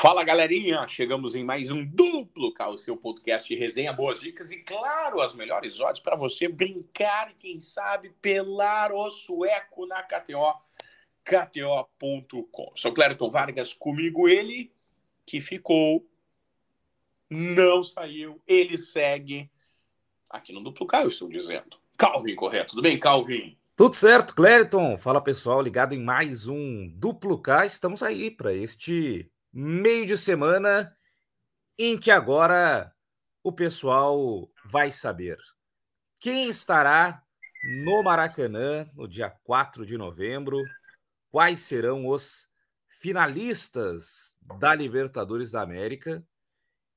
Fala galerinha, chegamos em mais um duplo K, o seu podcast resenha, boas dicas e, claro, as melhores odds para você brincar e, quem sabe, pelar o sueco na KTO, KTO.com. Sou Clériton Vargas, comigo ele que ficou, não saiu, ele segue aqui no duplo K, eu estou dizendo. Calvin, correto? Tudo bem, Calvin? Tudo certo, Clériton. Fala pessoal, ligado em mais um duplo K. Estamos aí para este meio de semana em que agora o pessoal vai saber quem estará no Maracanã no dia 4 de novembro, quais serão os finalistas da Libertadores da América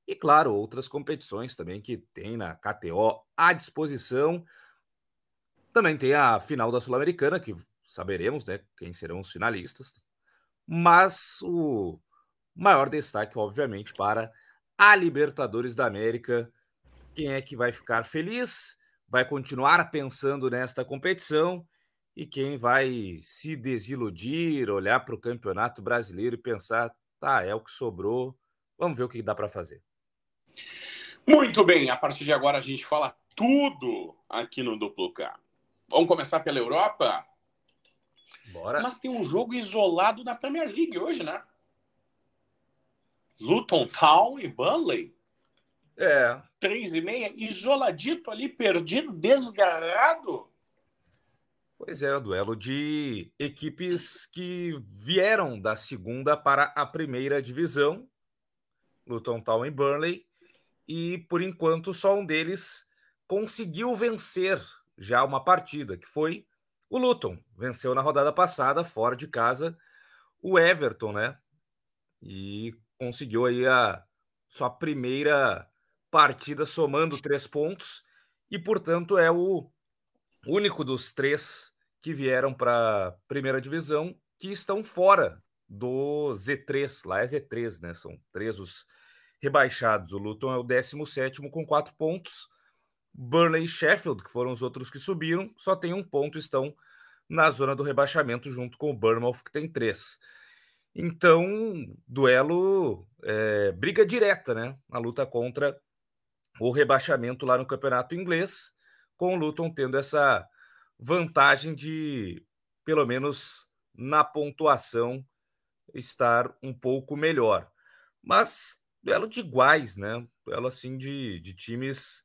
e, claro, outras competições também que tem na KTO à disposição. Também tem a final da Sul-Americana, que saberemos né, quem serão os finalistas. Mas o Maior destaque, obviamente, para a Libertadores da América. Quem é que vai ficar feliz? Vai continuar pensando nesta competição? E quem vai se desiludir, olhar para o Campeonato Brasileiro e pensar, tá, é o que sobrou, vamos ver o que dá para fazer. Muito bem, a partir de agora a gente fala tudo aqui no Duplo K. Vamos começar pela Europa? Bora. Mas tem um jogo isolado na Premier League hoje, né? Luton Town e Burnley. É. Três e meia, isoladito ali, perdido, desgarrado. Pois é, o duelo de equipes que vieram da segunda para a primeira divisão, Luton Town e Burnley, e por enquanto só um deles conseguiu vencer já uma partida, que foi o Luton. Venceu na rodada passada, fora de casa, o Everton, né? E conseguiu aí a sua primeira partida somando três pontos e, portanto, é o único dos três que vieram para a primeira divisão que estão fora do Z3. Lá é Z3, né? São três os rebaixados. O Luton é o 17 com quatro pontos. Burnley e Sheffield, que foram os outros que subiram, só tem um ponto, estão na zona do rebaixamento junto com o Bournemouth, que tem três. Então, duelo, é, briga direta, né? Na luta contra o rebaixamento lá no campeonato inglês, com o Luton tendo essa vantagem de, pelo menos na pontuação, estar um pouco melhor. Mas duelo de iguais, né? Duelo assim de, de times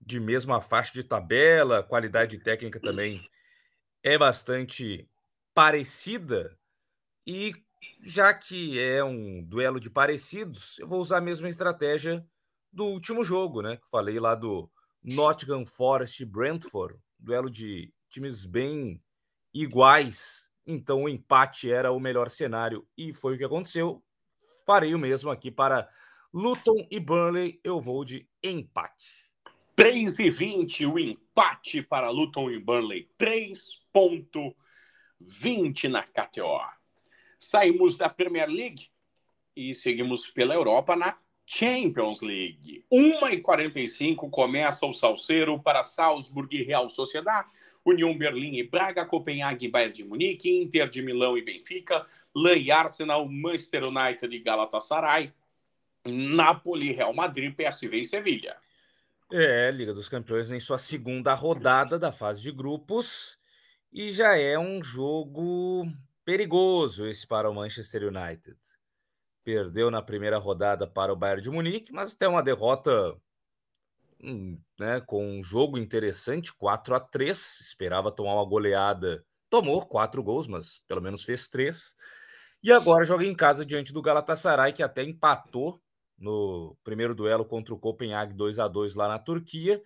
de mesma faixa de tabela, qualidade técnica também é bastante parecida e já que é um duelo de parecidos, eu vou usar a mesma estratégia do último jogo, né? Que falei lá do Nottingham Forest Brentford, duelo de times bem iguais. Então o empate era o melhor cenário e foi o que aconteceu. Farei o mesmo aqui para Luton e Burnley. Eu vou de empate. 3 e 20, o empate para Luton e Burnley. 3.20 na KTO. Saímos da Premier League e seguimos pela Europa na Champions League. 1h45 começa o Salseiro para Salzburg e Real Sociedade, União Berlim e Braga, Copenhague e Bayern de Munique, Inter de Milão e Benfica, Lã e Arsenal, Manchester United e Galatasaray, Napoli, Real Madrid, PSV e Sevilha. É, Liga dos Campeões em sua segunda rodada da fase de grupos e já é um jogo Perigoso esse para o Manchester United. Perdeu na primeira rodada para o Bayern de Munique, mas até uma derrota hum, né, com um jogo interessante, 4 a 3 Esperava tomar uma goleada. Tomou quatro gols, mas pelo menos fez três. E agora joga em casa diante do Galatasaray, que até empatou no primeiro duelo contra o Copenhague 2 a 2 lá na Turquia.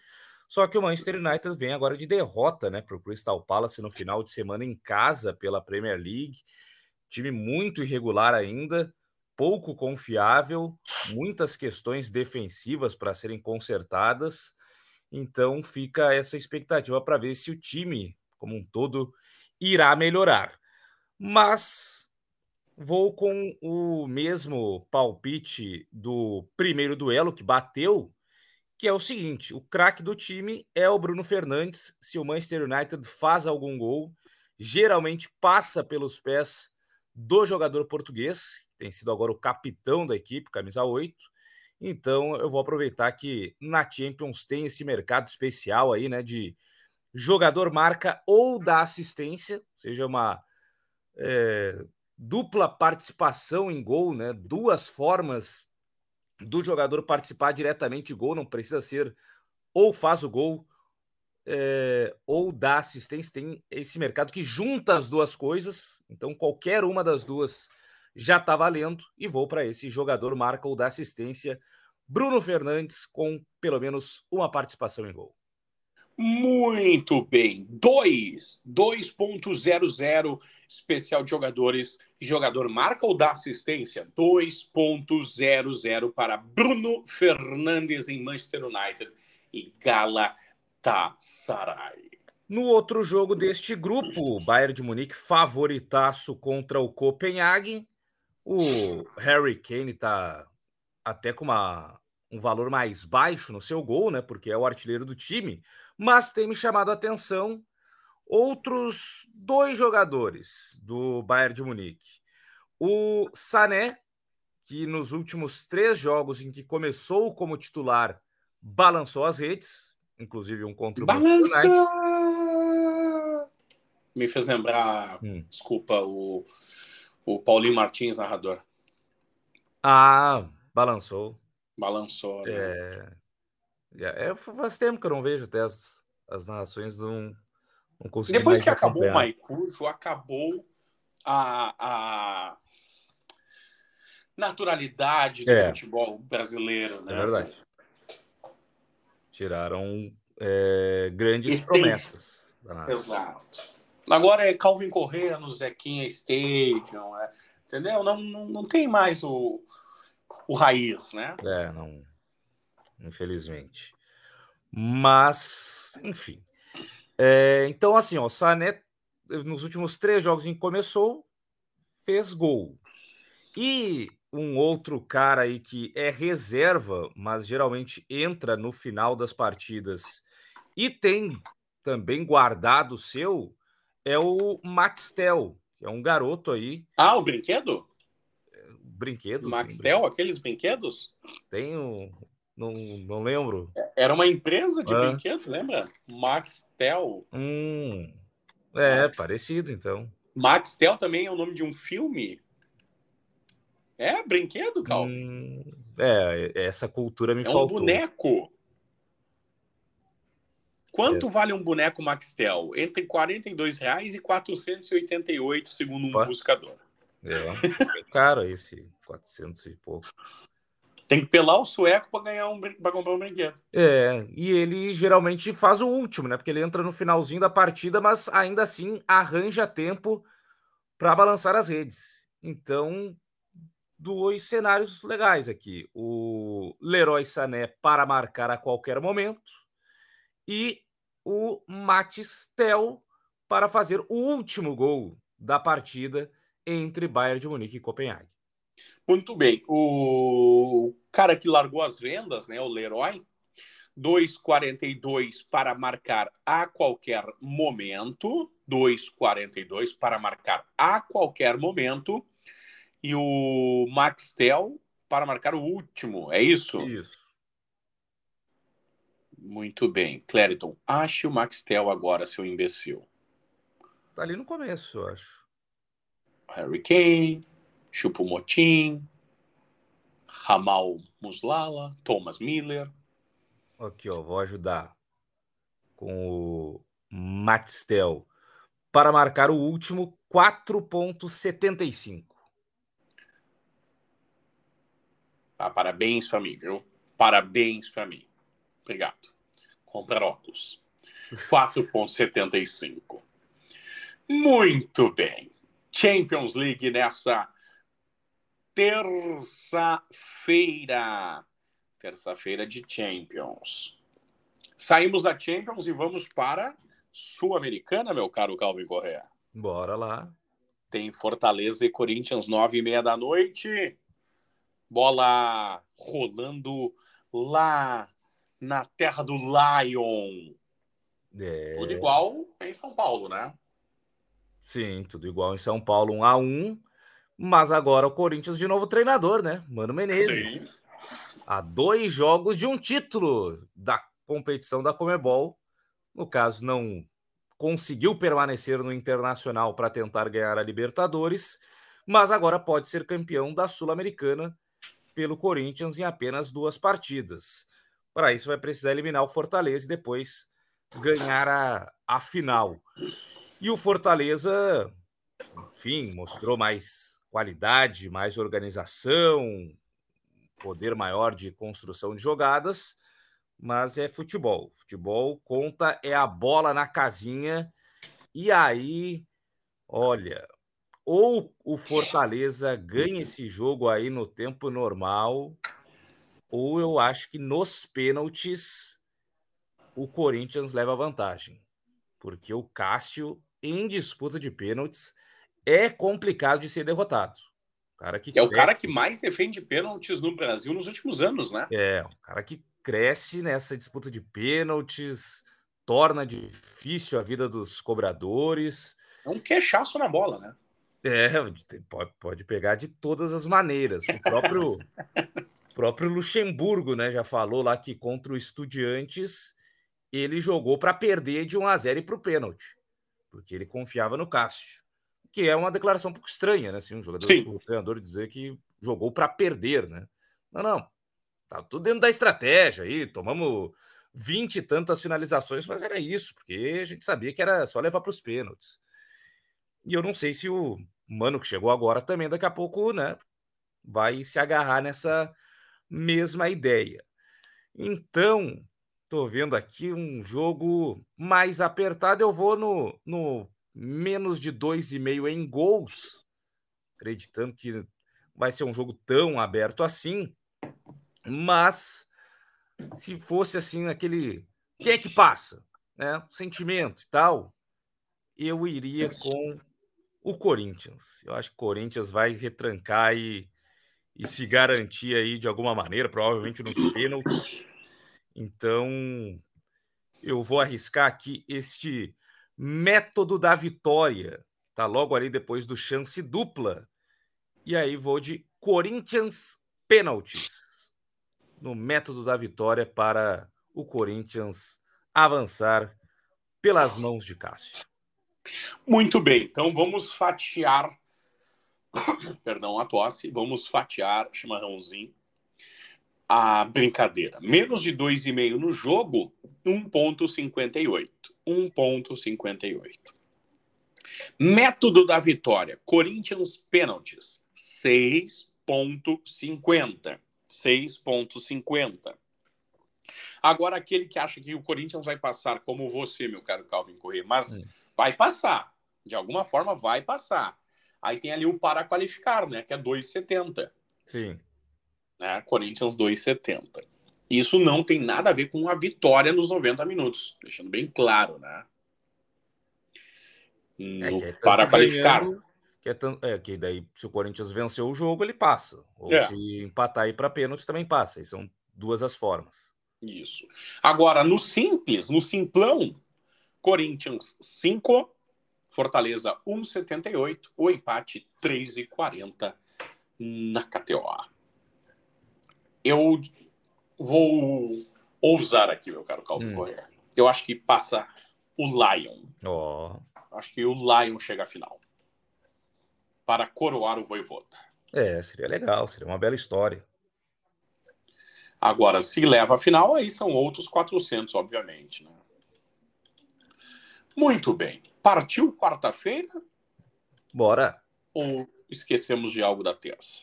Só que o Manchester United vem agora de derrota, né, para o Crystal Palace no final de semana em casa pela Premier League. Time muito irregular ainda, pouco confiável, muitas questões defensivas para serem consertadas. Então fica essa expectativa para ver se o time, como um todo, irá melhorar. Mas vou com o mesmo palpite do primeiro duelo que bateu que é o seguinte: o craque do time é o Bruno Fernandes. Se o Manchester United faz algum gol, geralmente passa pelos pés do jogador português, que tem sido agora o capitão da equipe, camisa 8. Então, eu vou aproveitar que na Champions tem esse mercado especial aí, né, de jogador marca ou da assistência, seja uma é, dupla participação em gol, né? Duas formas do jogador participar diretamente de gol, não precisa ser ou faz o gol é, ou dá assistência. Tem esse mercado que junta as duas coisas, então qualquer uma das duas já está valendo e vou para esse jogador marca ou dá assistência. Bruno Fernandes com pelo menos uma participação em gol. Muito bem. 2, 2.00 especial de jogadores. Jogador marca ou dá assistência? 2.00 para Bruno Fernandes em Manchester United e Galatasaray. No outro jogo deste grupo, o Bayern de Munique favoritaço contra o Copenhague. O Harry Kane está até com uma, um valor mais baixo no seu gol, né? Porque é o artilheiro do time mas tem me chamado a atenção outros dois jogadores do Bayern de Munique. O Sané, que nos últimos três jogos em que começou como titular, balançou as redes, inclusive um contra o Balança! Me fez lembrar, hum. desculpa, o, o Paulinho Martins, narrador. Ah, balançou. Balançou, né? É... É, faz tempo que eu não vejo até as, as narrações não, não consegui Depois que acabou o Maicujo, acabou a, a naturalidade do é. futebol brasileiro, né? É verdade. Tiraram é, grandes Essência. promessas. Exato. Agora é Calvin Correa no Zequinha Stadium, é, entendeu? Não, não, não tem mais o, o raiz, né? É, não infelizmente. Mas, enfim. É, então, assim, ó, o Sané, nos últimos três jogos em que começou, fez gol. E um outro cara aí que é reserva, mas geralmente entra no final das partidas e tem também guardado o seu, é o Maxtel, que é um garoto aí. Ah, o brinquedo? Brinquedo. Maxtel, aqueles brinquedos? Tem o, não, não lembro. Era uma empresa de ah. brinquedos, lembra? Maxtel. Hum, é, Max... parecido então. Maxtel também é o nome de um filme? É, brinquedo, Cal? Hum, é, essa cultura me é faltou. É um boneco. Quanto é. vale um boneco Maxtel? Entre R$ reais e 488, segundo um Opa. buscador. É, é caro esse 400 e pouco. Tem que pelar o sueco para ganhar um para comprar um brinquedo. É, e ele geralmente faz o último, né? Porque ele entra no finalzinho da partida, mas ainda assim arranja tempo para balançar as redes. Então, dois cenários legais aqui. O Leroy Sané para marcar a qualquer momento e o Matistel para fazer o último gol da partida entre Bayern de Munique e Copenhague. Muito bem. O cara que largou as vendas, né, o Leroy, 2,42 para marcar a qualquer momento. 2,42 para marcar a qualquer momento. E o Maxtel para marcar o último, é isso? Isso. Muito bem. Clériton, ache o Maxtel agora, seu imbecil. Tá ali no começo, eu acho. Harry Kane, Chupomotin, Ramal Muslala, Thomas Miller. Aqui, ó, vou ajudar com o Maxtel para marcar o último 4.75. Ah, parabéns para mim, viu? Parabéns para mim. Obrigado. Comprar óculos. 4.75. Muito bem. Champions League nessa terça-feira. Terça-feira de Champions. Saímos da Champions e vamos para Sul-Americana, meu caro Calvin Correa. Bora lá. Tem Fortaleza e Corinthians, nove e meia da noite. Bola rolando lá na terra do Lion. É... Tudo igual em São Paulo, né? Sim, tudo igual em São Paulo, um a um. Mas agora o Corinthians de novo treinador, né? Mano Menezes. Sim. Há dois jogos de um título da competição da Comebol. No caso, não conseguiu permanecer no Internacional para tentar ganhar a Libertadores, mas agora pode ser campeão da Sul-Americana pelo Corinthians em apenas duas partidas. Para isso, vai precisar eliminar o Fortaleza e depois ganhar a, a final. E o Fortaleza, enfim, mostrou mais qualidade, mais organização, poder maior de construção de jogadas, mas é futebol. Futebol conta é a bola na casinha. E aí, olha, ou o Fortaleza ganha esse jogo aí no tempo normal, ou eu acho que nos pênaltis o Corinthians leva vantagem. Porque o Cássio, em disputa de pênaltis, é complicado de ser derrotado. Cara que é o cara que mais defende pênaltis no Brasil nos últimos anos, né? É, o cara que cresce nessa disputa de pênaltis, torna difícil a vida dos cobradores. É um queixaço na bola, né? É, pode, pode pegar de todas as maneiras. O próprio, próprio Luxemburgo né, já falou lá que contra o Estudiantes ele jogou para perder de 1 a 0 e para o pênalti, porque ele confiava no Cássio, que é uma declaração um pouco estranha, né? Assim, um jogador, Sim. o treinador dizer que jogou para perder, né? Não, não, Tá tudo dentro da estratégia aí, tomamos vinte e tantas finalizações, mas era isso, porque a gente sabia que era só levar para os pênaltis. E eu não sei se o mano que chegou agora também, daqui a pouco, né, vai se agarrar nessa mesma ideia. Então, tô vendo aqui um jogo mais apertado. Eu vou no, no menos de dois e meio em gols, acreditando que vai ser um jogo tão aberto assim. Mas se fosse assim, aquele. Quem é que passa? Né? Sentimento e tal, eu iria com o Corinthians. Eu acho que o Corinthians vai retrancar e, e se garantir aí de alguma maneira, provavelmente nos pênaltis. Então, eu vou arriscar aqui este método da vitória, tá logo ali depois do chance dupla. E aí vou de Corinthians pênaltis no método da vitória para o Corinthians avançar pelas mãos de Cássio. Muito bem, então vamos fatiar. Perdão, a tosse. Vamos fatiar, chimarrãozinho. A brincadeira. Menos de 2,5 no jogo, 1,58. 1,58. Método da vitória. Corinthians pênaltis, 6,50. 6,50. Agora, aquele que acha que o Corinthians vai passar, como você, meu caro Calvin Corrêa, mas vai passar. De alguma forma, vai passar. Aí tem ali o para qualificar, né? Que é 2,70. Sim. Né? Corinthians 2,70. Isso não tem nada a ver com a vitória nos 90 minutos. Deixando bem claro, né? No, é, é para qualificar. Que é, é, que daí, se o Corinthians venceu o jogo, ele passa. Ou é. se empatar aí para pênalti, também passa. E são duas as formas. Isso. Agora, no simples, no simplão, Corinthians 5, Fortaleza 1,78, o empate 3,40 na KTO. Eu vou ousar aqui, meu caro Calvin hum. Correa. Eu acho que passa o Lion. Oh. Acho que o Lion chega à final para coroar o Voivoda. É, seria legal, seria uma bela história. Agora, se leva a final, aí são outros 400, obviamente. Né? Muito bem. Partiu quarta-feira? Bora. Ou esquecemos de algo da terça?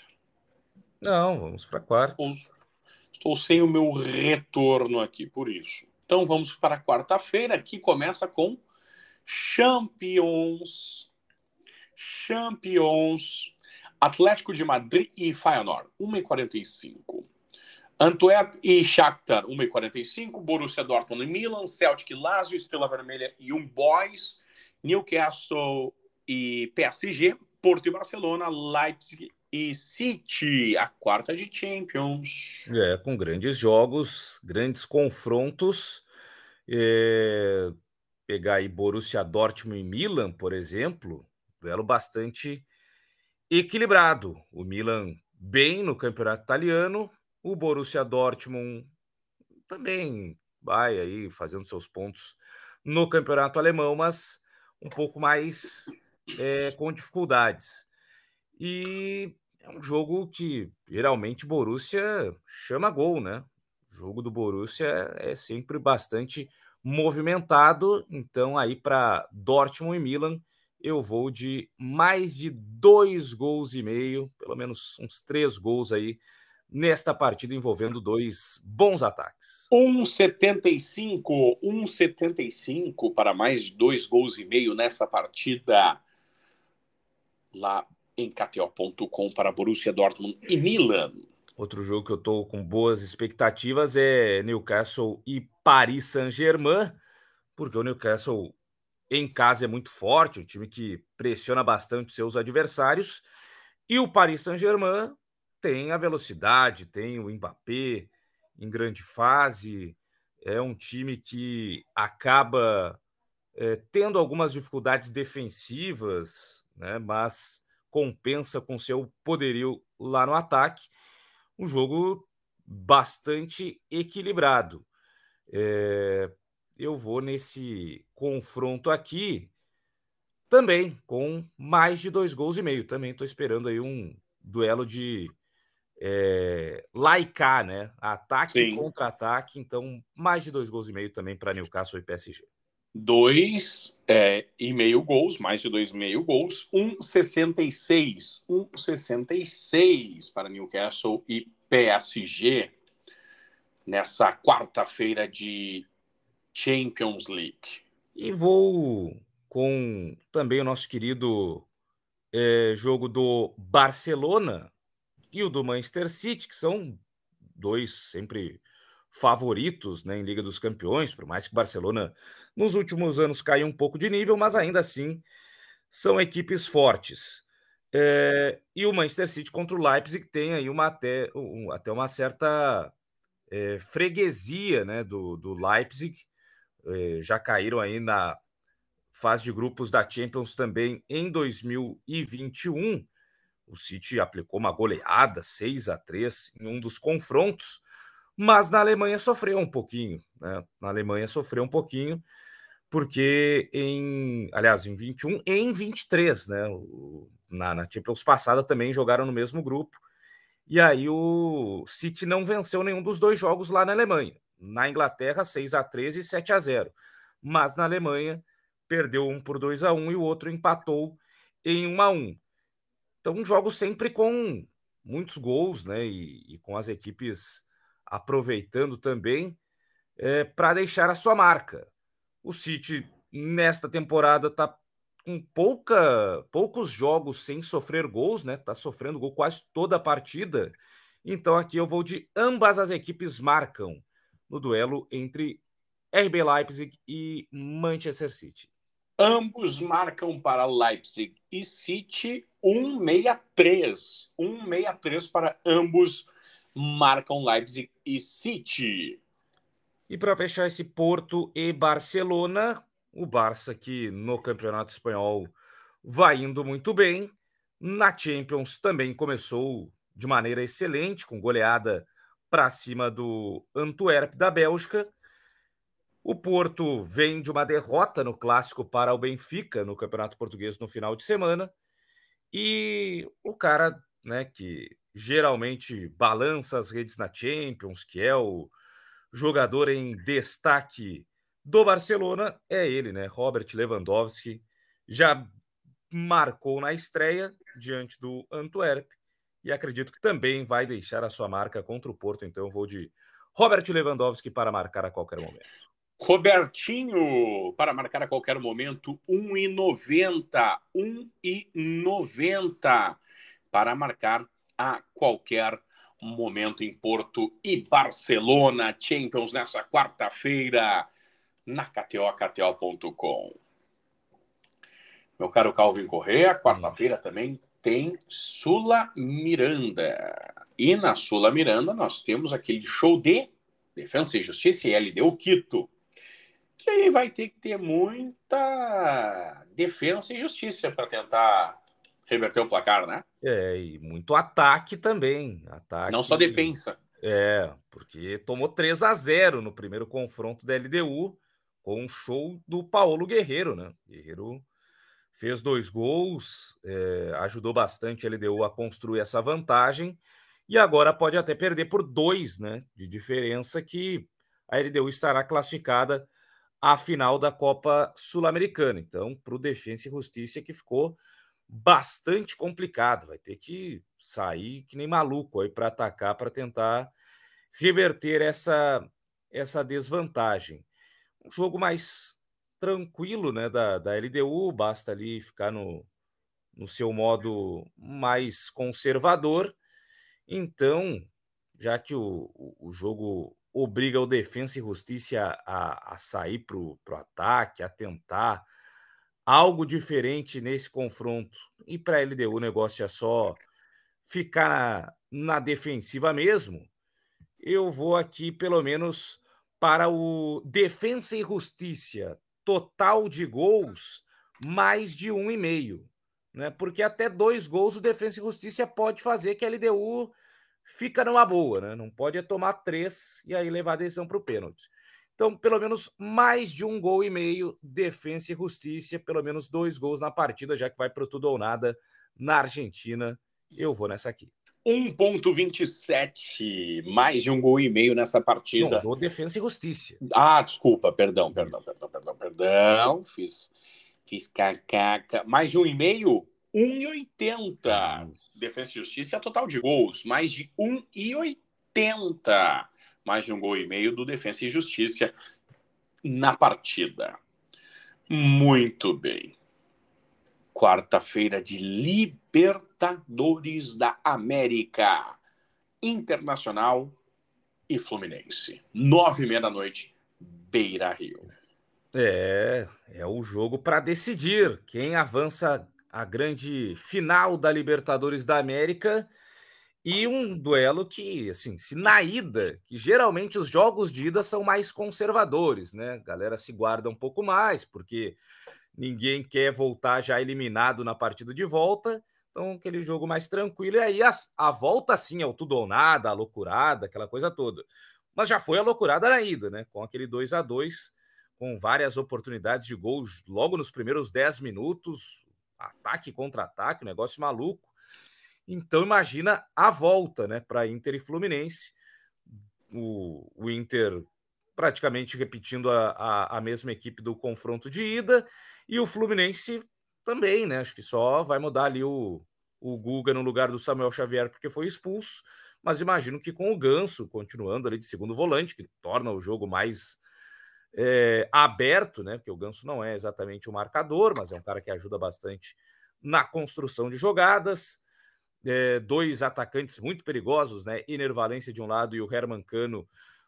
Não, vamos para quarta. Estou sem o meu retorno aqui, por isso. Então vamos para quarta-feira, que começa com Champions Champions. Atlético de Madrid e Feyenoord, 1,45. Antwerp e Shakhtar, 1,45. Borussia Dortmund e Milan. Celtic e Lazio, Estrela Vermelha e um Boys. Newcastle e PSG. Porto e Barcelona. Leipzig e City, a quarta de Champions. É, com grandes jogos, grandes confrontos. É... Pegar aí Borussia Dortmund e Milan, por exemplo, duelo bastante equilibrado. O Milan bem no campeonato italiano, o Borussia Dortmund também vai aí fazendo seus pontos no campeonato alemão, mas um pouco mais é, com dificuldades. E é um jogo que geralmente Borussia chama gol, né? O jogo do Borussia é sempre bastante movimentado, então aí para Dortmund e Milan eu vou de mais de dois gols e meio, pelo menos uns três gols aí nesta partida envolvendo dois bons ataques. 1,75, 1,75 para mais de dois gols e meio nessa partida lá em KTO.com para Borussia Dortmund e Milan. Outro jogo que eu estou com boas expectativas é Newcastle e Paris Saint-Germain, porque o Newcastle em casa é muito forte, um time que pressiona bastante seus adversários, e o Paris Saint-Germain tem a velocidade, tem o Mbappé em grande fase, é um time que acaba é, tendo algumas dificuldades defensivas, né, mas compensa com seu poderio lá no ataque. Um jogo bastante equilibrado. É, eu vou nesse confronto aqui também com mais de dois gols e meio. Também estou esperando aí um duelo de é, laicar, né? Ataque e contra-ataque. Então, mais de dois gols e meio também para Newcastle e PSG. Dois é, e meio gols, mais de dois e meio gols, 1,66. 1,66 para Newcastle e PSG nessa quarta-feira de Champions League. E vou com também o nosso querido é, jogo do Barcelona e o do Manchester City, que são dois sempre favoritos né, em Liga dos Campeões, por mais que o Barcelona nos últimos anos caiu um pouco de nível, mas ainda assim são equipes fortes. É, e o Manchester City contra o Leipzig tem aí uma até, um, até uma certa é, freguesia né, do, do Leipzig. É, já caíram aí na fase de grupos da Champions também em 2021. O City aplicou uma goleada 6 a 3 em um dos confrontos, mas na Alemanha sofreu um pouquinho, né? Na Alemanha sofreu um pouquinho, porque em, aliás, em 21 e em 23, né? Na, na Champions passada também jogaram no mesmo grupo. E aí o City não venceu nenhum dos dois jogos lá na Alemanha. Na Inglaterra, 6 a 13 e 7 a 0. Mas na Alemanha perdeu um por 2 a 1 e o outro empatou em 1 a 1. Então, um jogo sempre com muitos gols, né? E, e com as equipes aproveitando também é, para deixar a sua marca. O City, nesta temporada, está com pouca, poucos jogos sem sofrer gols, né? Está sofrendo gol quase toda a partida. Então, aqui eu vou de ambas as equipes marcam no duelo entre RB Leipzig e Manchester City. Ambos marcam para Leipzig e City 163. 163 para ambos marcam Leipzig e City. E para fechar esse Porto e Barcelona, o Barça que no Campeonato Espanhol vai indo muito bem. Na Champions também começou de maneira excelente, com goleada para cima do Antwerp da Bélgica. O Porto vem de uma derrota no clássico para o Benfica no Campeonato Português no final de semana. E o cara, né, que geralmente balança as redes na Champions, que é o jogador em destaque do Barcelona, é ele, né? Robert Lewandowski já marcou na estreia diante do Antwerp e acredito que também vai deixar a sua marca contra o Porto. Então vou de Robert Lewandowski para marcar a qualquer momento. Robertinho, para marcar a qualquer momento, 1,90. 1,90 para marcar a qualquer momento em Porto e Barcelona, Champions, nessa quarta-feira, na KTO, KTO.com. Meu caro Calvin Correa, quarta-feira também tem Sula Miranda. E na Sula Miranda nós temos aquele show de Defesa e Justiça e LDU Quito que aí vai ter que ter muita defesa e justiça para tentar reverter o placar, né? É, e muito ataque também. Ataque, Não só defesa. É, porque tomou 3 a 0 no primeiro confronto da LDU, com um show do Paulo Guerreiro, né? Guerreiro fez dois gols, é, ajudou bastante a LDU a construir essa vantagem, e agora pode até perder por dois, né? De diferença que a LDU estará classificada à final da Copa Sul-Americana. Então, para o Defensa e Justiça, que ficou bastante complicado, vai ter que sair que nem maluco aí para atacar, para tentar reverter essa, essa desvantagem. Um jogo mais tranquilo né, da, da LDU, basta ali ficar no, no seu modo mais conservador. Então, já que o, o jogo obriga o Defensa e Justiça a, a sair para o ataque, a tentar algo diferente nesse confronto. E para a LDU o negócio é só ficar na, na defensiva mesmo. Eu vou aqui, pelo menos, para o Defensa e Justiça. Total de gols, mais de um e meio. Né? Porque até dois gols o Defensa e Justiça pode fazer que a LDU fica numa boa, né? Não pode é tomar três e aí levar a decisão para o pênalti. Então, pelo menos mais de um gol e meio, defesa e justiça, pelo menos dois gols na partida, já que vai para tudo ou nada na Argentina. Eu vou nessa aqui. 1.27, mais de um gol e meio nessa partida. Não, do Defensa e Justiça. Ah, desculpa, perdão, perdão, perdão, perdão, perdão. Fiz, fiz cacaca. Mais de um e meio? 1,80. Defesa e Justiça é total de gols, mais de 1,80. Mais de um gol e meio do Defesa e Justiça na partida. Muito bem. Quarta-feira de Libertadores da América. Internacional e Fluminense. Nove e meia da noite, Beira Rio. É, é o jogo para decidir quem avança a grande final da Libertadores da América e um duelo que, assim, se na ida, que geralmente os jogos de ida são mais conservadores, né? A galera se guarda um pouco mais, porque ninguém quer voltar já eliminado na partida de volta. Então, aquele jogo mais tranquilo. E aí, a, a volta, sim, é o tudo ou nada, a loucurada, aquela coisa toda. Mas já foi a loucurada na ida, né? Com aquele 2 a 2 com várias oportunidades de gols logo nos primeiros 10 minutos ataque contra ataque, um negócio maluco. Então imagina a volta, né, para Inter e Fluminense. O, o Inter praticamente repetindo a, a, a, mesma equipe do confronto de ida e o Fluminense também, né? Acho que só vai mudar ali o, o Guga no lugar do Samuel Xavier porque foi expulso, mas imagino que com o Ganso continuando ali de segundo volante, que torna o jogo mais é, aberto, né? Porque o Ganso não é exatamente o marcador, mas é um cara que ajuda bastante na construção de jogadas. É, dois atacantes muito perigosos, né? Iner de um lado e o Herman Cano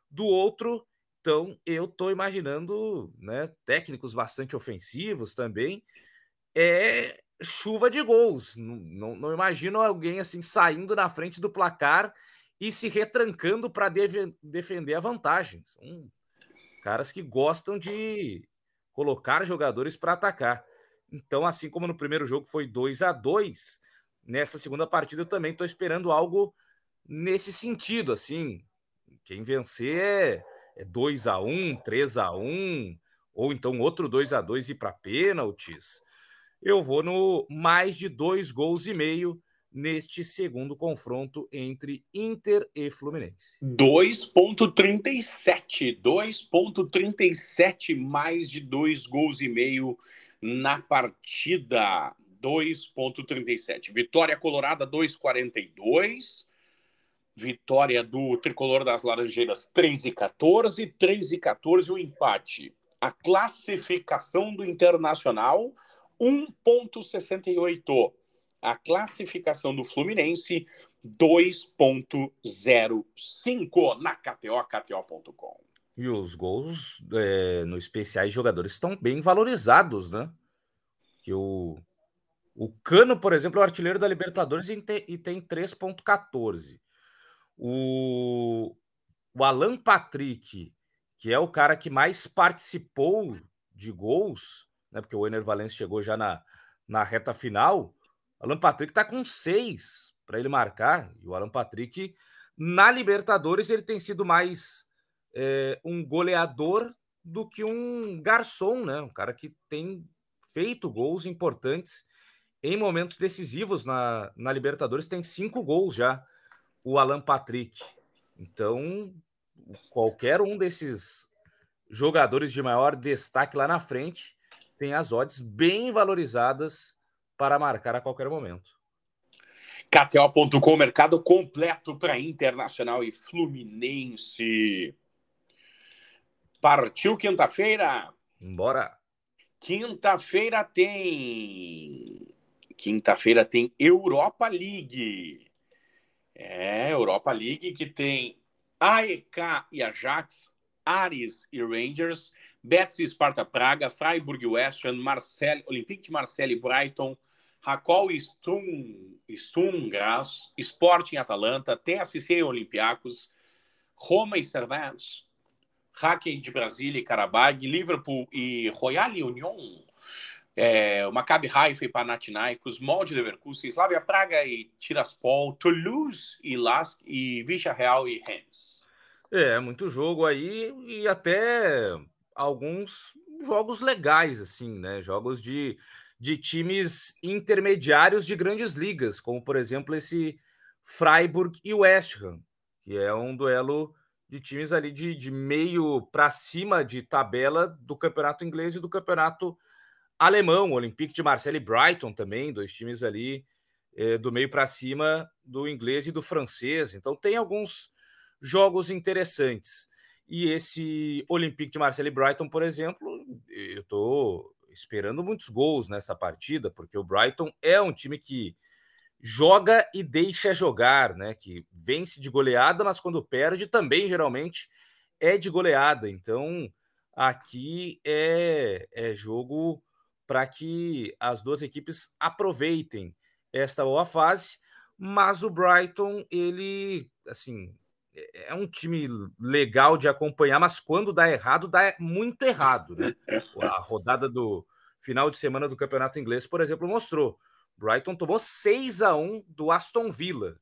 do outro. Então, eu estou imaginando né, técnicos bastante ofensivos também. É chuva de gols. Não, não, não imagino alguém assim saindo na frente do placar e se retrancando para defender a vantagem. São caras que gostam de colocar jogadores para atacar. Então, assim como no primeiro jogo foi 2 a 2 nessa segunda partida eu também estou esperando algo nesse sentido, assim. Quem vencer é, 2 a 1 3 a 1 ou então outro 2 a 2 e para pênaltis. Eu vou no mais de dois gols e meio neste segundo confronto entre Inter e Fluminense. 2.37, 2.37 mais de dois gols e meio na partida. 2.37. Vitória Colorada 2.42. Vitória do Tricolor das Laranjeiras 3 e 14, 3 e 14 o empate. A classificação do Internacional 1.68 a classificação do Fluminense 2.05 na KTO, KTO.com. E os gols é, no especiais jogadores estão bem valorizados, né? Que o, o Cano, por exemplo, é o artilheiro da Libertadores e tem, e tem 3.14. O, o Alan Patrick, que é o cara que mais participou de gols, né? Porque o Ener Valencia chegou já na, na reta final, Alan Patrick está com seis para ele marcar. E o Alan Patrick, na Libertadores, ele tem sido mais é, um goleador do que um garçom, né? Um cara que tem feito gols importantes em momentos decisivos na, na Libertadores. Tem cinco gols já, o Alan Patrick. Então, qualquer um desses jogadores de maior destaque lá na frente tem as odds bem valorizadas para marcar a qualquer momento. KTO.com, mercado completo para Internacional e Fluminense. Partiu quinta-feira? Bora. Quinta-feira tem. Quinta-feira tem Europa League. É, Europa League que tem AEK e Ajax, Ares e Rangers, Betis e Sparta Praga, Freiburg e West Ham, Marseille, Olympique de Marseille e Brighton, Racol e Stum, Stum Graz, Sporting Atalanta, TSC e Olympiacos, Roma e Cervantes, Hackney de Brasília e Karabag, Liverpool e Royal Union, é, Maccabi Haifa e Panathinaikos, Molde Leverkusen, Slavia Praga e Tiraspol, Toulouse e Lask e Vicha Real e Rennes. É, muito jogo aí e até alguns jogos legais, assim, né? Jogos de, de times intermediários de grandes ligas, como por exemplo esse Freiburg e West Ham, que é um duelo de times ali de, de meio para cima de tabela do campeonato inglês e do campeonato alemão, Olympique de Marseille e Brighton também, dois times ali é, do meio para cima do inglês e do francês. Então tem alguns jogos interessantes. E esse Olympique de Marseille e Brighton, por exemplo, eu estou esperando muitos gols nessa partida, porque o Brighton é um time que joga e deixa jogar, né? Que vence de goleada, mas quando perde também geralmente é de goleada. Então aqui é, é jogo para que as duas equipes aproveitem esta boa fase, mas o Brighton ele assim é, é um time legal de acompanhar, mas quando dá errado, dá muito errado, né? A rodada do final de semana do Campeonato Inglês, por exemplo, mostrou Brighton tomou 6 a 1 do Aston Villa.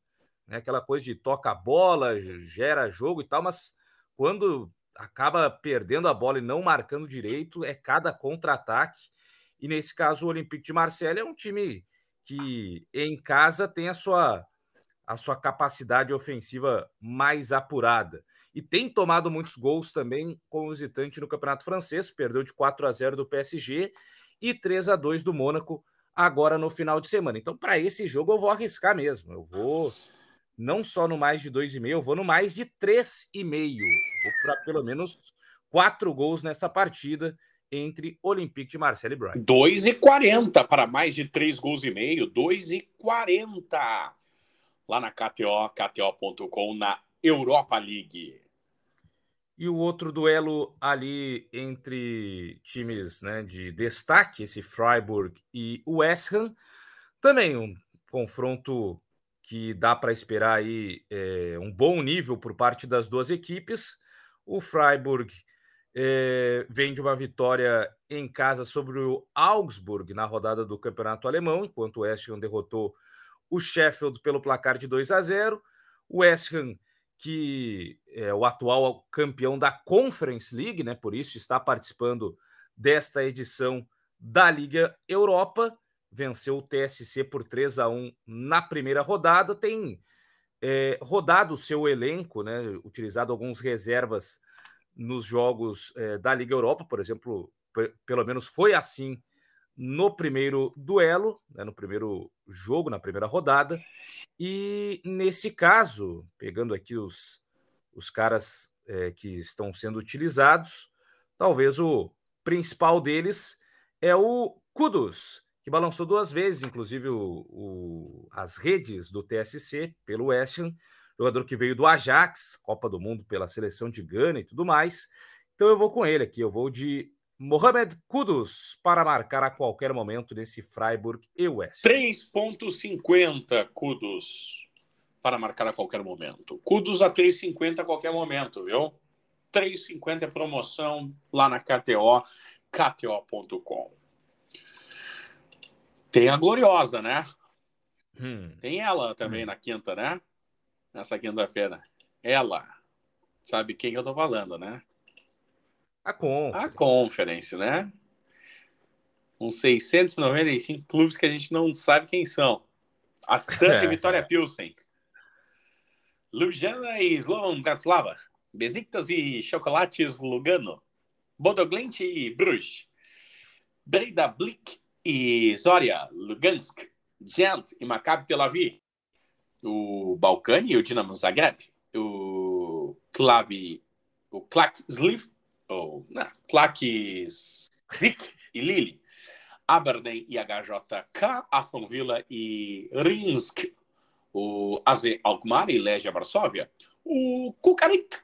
Né? Aquela coisa de toca a bola, gera jogo e tal, mas quando acaba perdendo a bola e não marcando direito, é cada contra-ataque. E nesse caso, o Olympique de Marseille é um time que em casa tem a sua a sua capacidade ofensiva mais apurada. E tem tomado muitos gols também como visitante no Campeonato Francês, perdeu de 4 a 0 do PSG e 3 a 2 do Mônaco agora no final de semana. Então, para esse jogo, eu vou arriscar mesmo. Eu vou não só no mais de 2,5, eu vou no mais de 3,5. Vou para pelo menos quatro gols nessa partida entre Olympique de Marseille e Brighton. 2,40 para mais de 3 gols e meio. 2,40 lá na KTO, KTO.com, na Europa League. E o outro duelo ali entre times né, de destaque, esse Freiburg e o West Ham, também um confronto que dá para esperar aí é, um bom nível por parte das duas equipes. O Freiburg é, vem de uma vitória em casa sobre o Augsburg na rodada do Campeonato Alemão, enquanto o West Ham derrotou o Sheffield pelo placar de 2 a 0. O West Ham que é o atual campeão da Conference League, né? Por isso está participando desta edição da Liga Europa. Venceu o TSC por 3 a 1 na primeira rodada. Tem é, rodado o seu elenco, né? Utilizado alguns reservas nos jogos é, da Liga Europa, por exemplo, pelo menos foi assim no primeiro duelo, né, no primeiro jogo, na primeira rodada. E nesse caso, pegando aqui os, os caras é, que estão sendo utilizados, talvez o principal deles é o Kudus, que balançou duas vezes, inclusive o, o, as redes do TSC pelo West Ham, jogador que veio do Ajax, Copa do Mundo pela seleção de Gana e tudo mais. Então eu vou com ele aqui, eu vou de Mohamed Kudus para marcar a qualquer momento nesse Freiburg e West. 3,50 Kudus para marcar a qualquer momento. Kudus a 3,50 a qualquer momento, viu? 3,50 é promoção lá na KTO, KTO.com. Tem a gloriosa, né? Hum. Tem ela também hum. na quinta, né? Nessa quinta-feira. Ela. Sabe quem que eu tô falando, né? A Conference. A Conference, né? Uns 695 clubes que a gente não sabe quem são. Astan e Vitória Pilsen. Ljubljana e Slovan Bratislava. Besiktas e Chocolates Lugano. Bodoglint e Bruges. Breda Blik e Zoria Lugansk. Gent e Maccabi Tel Aviv. O Balcani e o Dinamo Zagreb. O Klavi, o Klak Sliv, ou não, Klak Svik e Lille. Aberdeen e HJK, Aston Villa e Rinsk, o AZ Alkmaar e Legia Varsóvia, o Kukarik,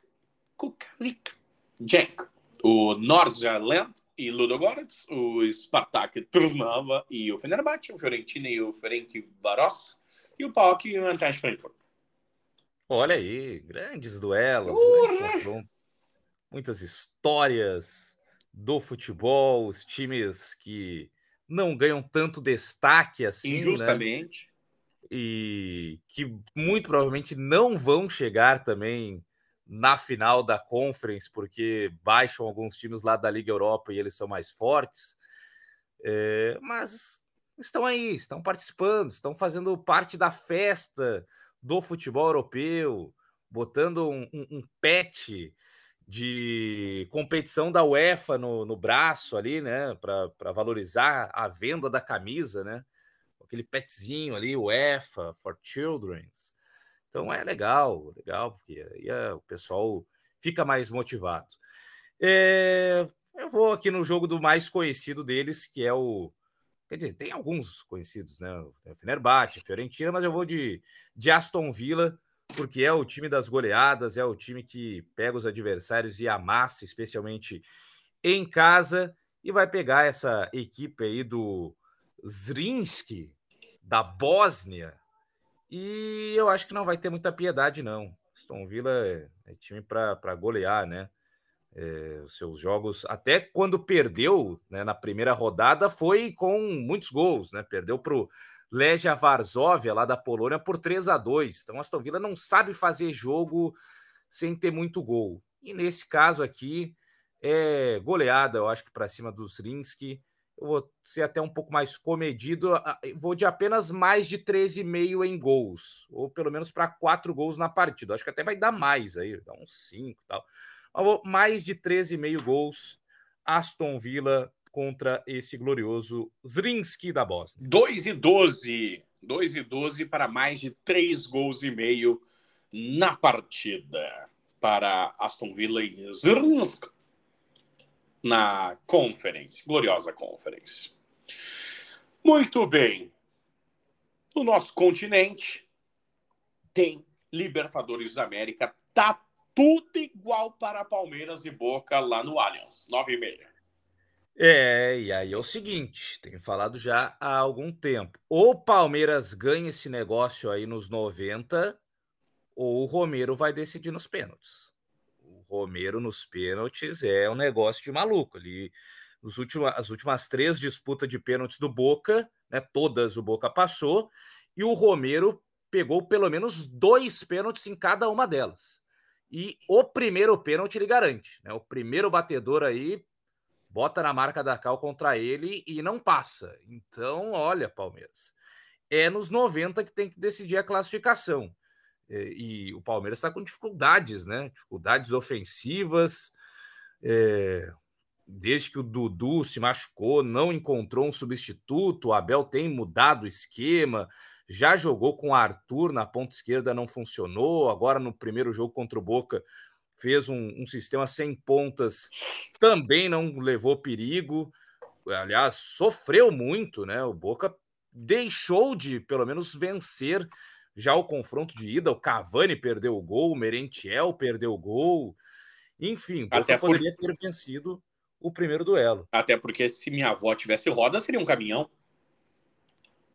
Kukarik Genk, o Nordsjælland e Ludogorets, o Spartak Trnava e o Fenerbahçe, o Fiorentina e o Ferenc Varos e o PAOK e o Eintracht Frankfurt. Olha aí, grandes duelos, grandes confrontos, muitas histórias do futebol, os times que não ganham tanto destaque assim. Né? Injustamente. Né? E que muito provavelmente não vão chegar também na final da Conference, porque baixam alguns times lá da Liga Europa e eles são mais fortes. É, mas estão aí, estão participando, estão fazendo parte da festa do futebol europeu, botando um, um, um pet de competição da UEFA no, no braço ali, né, para valorizar a venda da camisa, né, aquele petzinho ali, UEFA for Children. Então é legal, legal, porque aí é, o pessoal fica mais motivado. É, eu vou aqui no jogo do mais conhecido deles, que é o. Quer dizer, tem alguns conhecidos, né? Tem o Fenerbahçe, Fiorentina, mas eu vou de, de Aston Villa, porque é o time das goleadas, é o time que pega os adversários e amassa, especialmente em casa, e vai pegar essa equipe aí do Zrinski, da Bósnia, e eu acho que não vai ter muita piedade, não. Aston Villa é, é time para golear, né? É, os seus jogos, até quando perdeu né, na primeira rodada, foi com muitos gols, né? Perdeu para o Legia Varsóvia, lá da Polônia, por 3 a 2 Então, Aston Villa não sabe fazer jogo sem ter muito gol. E nesse caso aqui, é goleada, eu acho que para cima do Zrinski. Eu vou ser até um pouco mais comedido, vou de apenas mais de 13,5 em gols, ou pelo menos para 4 gols na partida. Acho que até vai dar mais aí, dá uns 5 e tal. Mais de 13,5 gols. Aston Villa contra esse glorioso Zrinski da Bósnia. 2 e 12. 2 e 12 para mais de 3 gols e meio na partida para Aston Villa e Zrinski na Conference, gloriosa Conference. Muito bem. No nosso continente tem Libertadores da América, tá tudo igual para Palmeiras e Boca lá no Allianz, 9 e meia. É, e aí é o seguinte, tenho falado já há algum tempo. Ou o Palmeiras ganha esse negócio aí nos 90, ou o Romero vai decidir nos pênaltis. O Romero nos pênaltis é um negócio de maluco. Ele, últimos, as últimas três disputas de pênaltis do Boca, né, todas o Boca passou, e o Romero pegou pelo menos dois pênaltis em cada uma delas. E o primeiro pênalti ele garante, né? O primeiro batedor aí bota na marca da Cal contra ele e não passa. Então, olha, Palmeiras, é nos 90 que tem que decidir a classificação. E, e o Palmeiras está com dificuldades, né? Dificuldades ofensivas. É, desde que o Dudu se machucou, não encontrou um substituto. O Abel tem mudado o esquema. Já jogou com o Arthur na ponta esquerda, não funcionou. Agora, no primeiro jogo contra o Boca, fez um, um sistema sem pontas, também não levou perigo. Aliás, sofreu muito, né? O Boca deixou de, pelo menos, vencer já o confronto de ida. O Cavani perdeu o gol, o Merentiel perdeu o gol. Enfim, o Boca Até poderia por... ter vencido o primeiro duelo. Até porque se minha avó tivesse roda, seria um caminhão.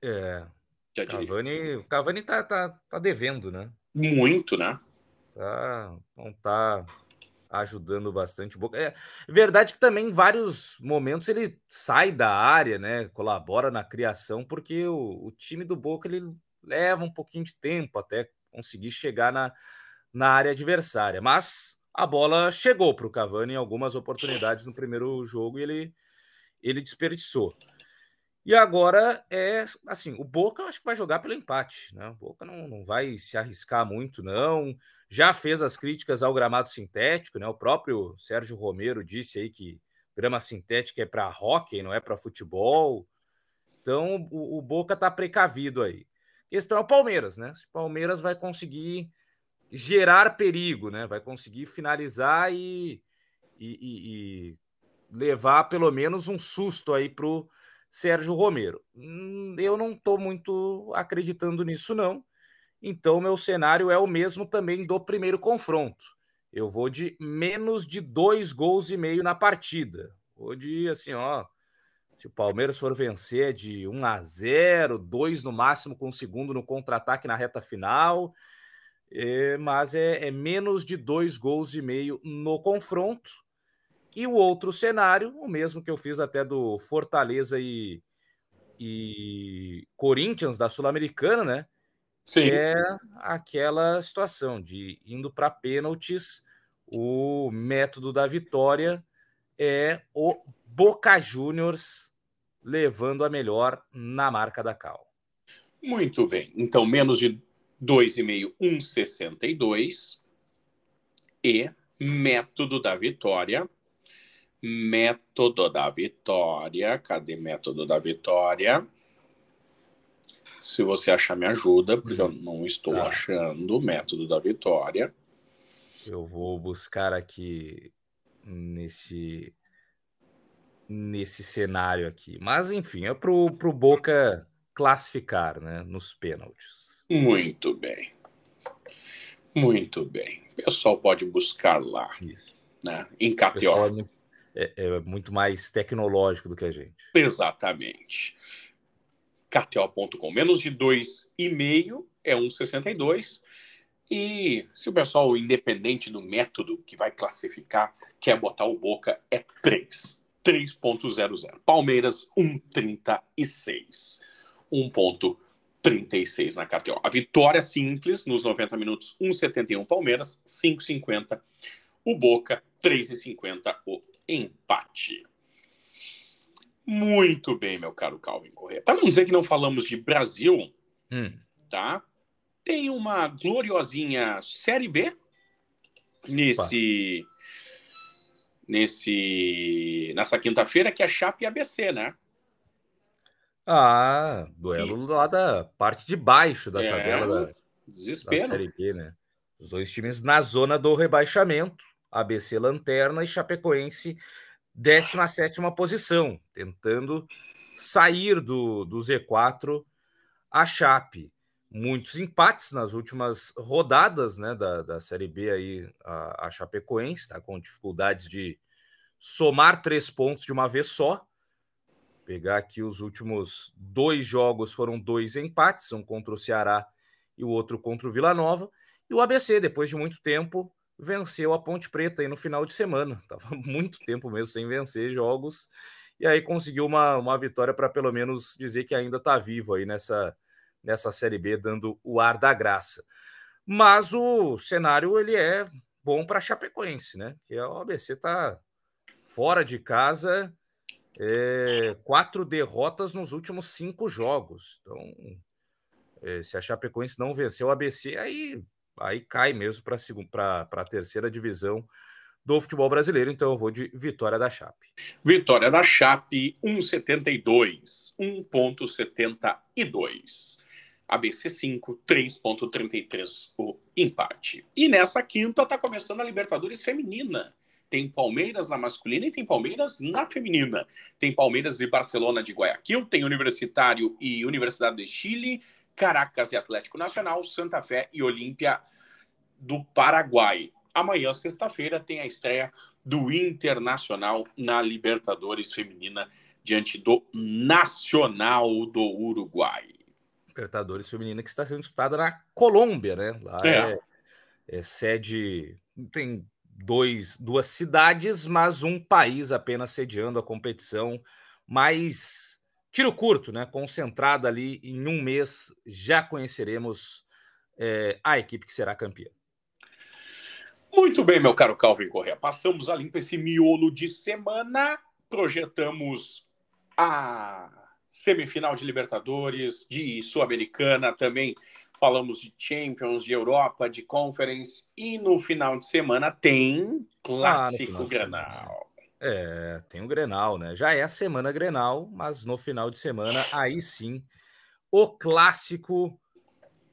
É. Já Cavani, o Cavani tá, tá, tá devendo, né? Muito, né? Tá, não tá ajudando bastante o Boca. É verdade que também em vários momentos ele sai da área, né? Colabora na criação, porque o, o time do Boca ele leva um pouquinho de tempo até conseguir chegar na, na área adversária. Mas a bola chegou para o Cavani em algumas oportunidades no primeiro jogo e ele, ele desperdiçou. E agora é assim: o Boca eu acho que vai jogar pelo empate. Né? O Boca não, não vai se arriscar muito, não. Já fez as críticas ao gramado sintético, né? O próprio Sérgio Romero disse aí que grama sintética é para hockey, não é para futebol. Então o, o Boca está precavido aí. A questão é o Palmeiras, né? Se o Palmeiras vai conseguir gerar perigo, né? Vai conseguir finalizar e, e, e, e levar pelo menos um susto aí pro Sérgio Romero. Hum, eu não estou muito acreditando nisso, não. Então, meu cenário é o mesmo também do primeiro confronto. Eu vou de menos de dois gols e meio na partida. Vou de assim, ó. Se o Palmeiras for vencer é de 1 a 0, 2 no máximo com o segundo no contra-ataque na reta final. É, mas é, é menos de dois gols e meio no confronto. E o outro cenário, o mesmo que eu fiz até do Fortaleza e, e Corinthians da Sul-Americana, né? Sim. É aquela situação de indo para pênaltis, o método da vitória é o Boca Juniors levando a melhor na marca da Cal. Muito bem. Então, menos de 2,5, 1,62. E método da vitória método da vitória. Cadê método da vitória? Se você achar, me ajuda, porque eu não estou tá. achando o método da vitória. Eu vou buscar aqui nesse nesse cenário aqui. Mas enfim, é pro, pro Boca classificar, né, nos pênaltis. Muito bem. Muito bem. O pessoal pode buscar lá, Isso. né, em KTO é, é muito mais tecnológico do que a gente. Exatamente. KTO.com, menos de 2,5 é 1,62. E se o pessoal, independente do método que vai classificar, quer botar o Boca, é 3. 3.00. Palmeiras, 1,36. 1,36 na KTO. A vitória simples nos 90 minutos, 1,71 Palmeiras, 5,50 o Boca, 3,50 o empate. Muito bem, meu caro Calvin Corrêa. Para não dizer que não falamos de Brasil, hum. tá? Tem uma gloriosinha Série B nesse nesse nessa quinta-feira que é Chape e ABC, né? Ah, duelo e... lá da parte de baixo da é, tabela da, desespero. da Série B, né? Os dois times na zona do rebaixamento. ABC Lanterna e Chapecoense 17 posição, tentando sair do, do Z4 a Chape. Muitos empates nas últimas rodadas né, da, da Série B aí, a, a Chapecoense está com dificuldades de somar três pontos de uma vez só. Pegar aqui os últimos dois jogos foram dois empates, um contra o Ceará e o outro contra o Vila Nova. E o ABC, depois de muito tempo, venceu a Ponte Preta aí no final de semana. Tava muito tempo mesmo sem vencer jogos. E aí conseguiu uma, uma vitória para pelo menos dizer que ainda está vivo aí nessa, nessa Série B, dando o ar da graça. Mas o cenário ele é bom para Chapecoense, né? Que a OBC está fora de casa, é, quatro derrotas nos últimos cinco jogos. Então, é, se a Chapecoense não venceu o ABC, aí aí cai mesmo para a terceira divisão do futebol brasileiro. Então eu vou de vitória da Chape. Vitória da Chape, 1,72. 1,72. ABC 5, 3,33 o empate. E nessa quinta está começando a Libertadores Feminina. Tem Palmeiras na masculina e tem Palmeiras na feminina. Tem Palmeiras e Barcelona de Guayaquil, tem Universitário e Universidade de Chile, Caracas e Atlético Nacional, Santa Fé e Olímpia do Paraguai. Amanhã, sexta-feira, tem a estreia do Internacional na Libertadores Feminina diante do Nacional do Uruguai. Libertadores Feminina que está sendo disputada na Colômbia, né? Lá é, é, é sede. Tem dois, duas cidades, mas um país apenas sediando a competição mais tiro curto, né? Concentrado ali em um mês, já conheceremos é, a equipe que será campeã. Muito bem, meu caro Calvin Correa. Passamos a limpo esse miolo de semana. Projetamos a semifinal de Libertadores, de Sul-Americana também. Falamos de Champions, de Europa, de Conference. E no final de semana tem Clássico ah, Granal. É, tem o Grenal, né? Já é a semana Grenal, mas no final de semana, aí sim, o clássico.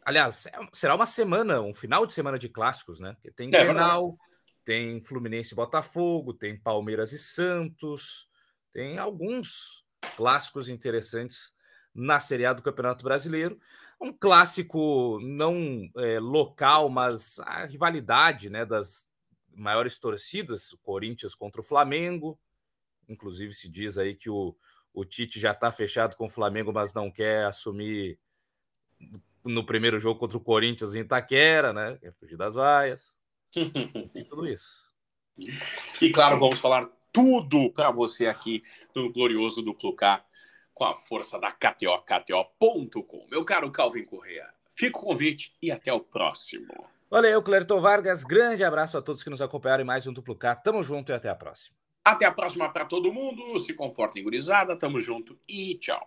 Aliás, é será uma semana, um final de semana de clássicos, né? Porque tem é, Grenal, tem Fluminense e Botafogo, tem Palmeiras e Santos, tem alguns clássicos interessantes na Série A do Campeonato Brasileiro. Um clássico não é, local, mas a rivalidade né, das maiores torcidas, o Corinthians contra o Flamengo. Inclusive, se diz aí que o, o Tite já está fechado com o Flamengo, mas não quer assumir no primeiro jogo contra o Corinthians em Itaquera, né? Quer fugir das vaias. e tudo isso. E claro, vamos falar tudo para você aqui no Glorioso Duplo K com a força da KTO, KTO.com. Meu caro Calvin Correa, fica o convite e até o próximo. Valeu, Clerton Vargas. Grande abraço a todos que nos acompanharam em mais um Duplo K. Tamo junto e até a próxima. Até a próxima para todo mundo. Se comportem, gurizada. Tamo junto e tchau.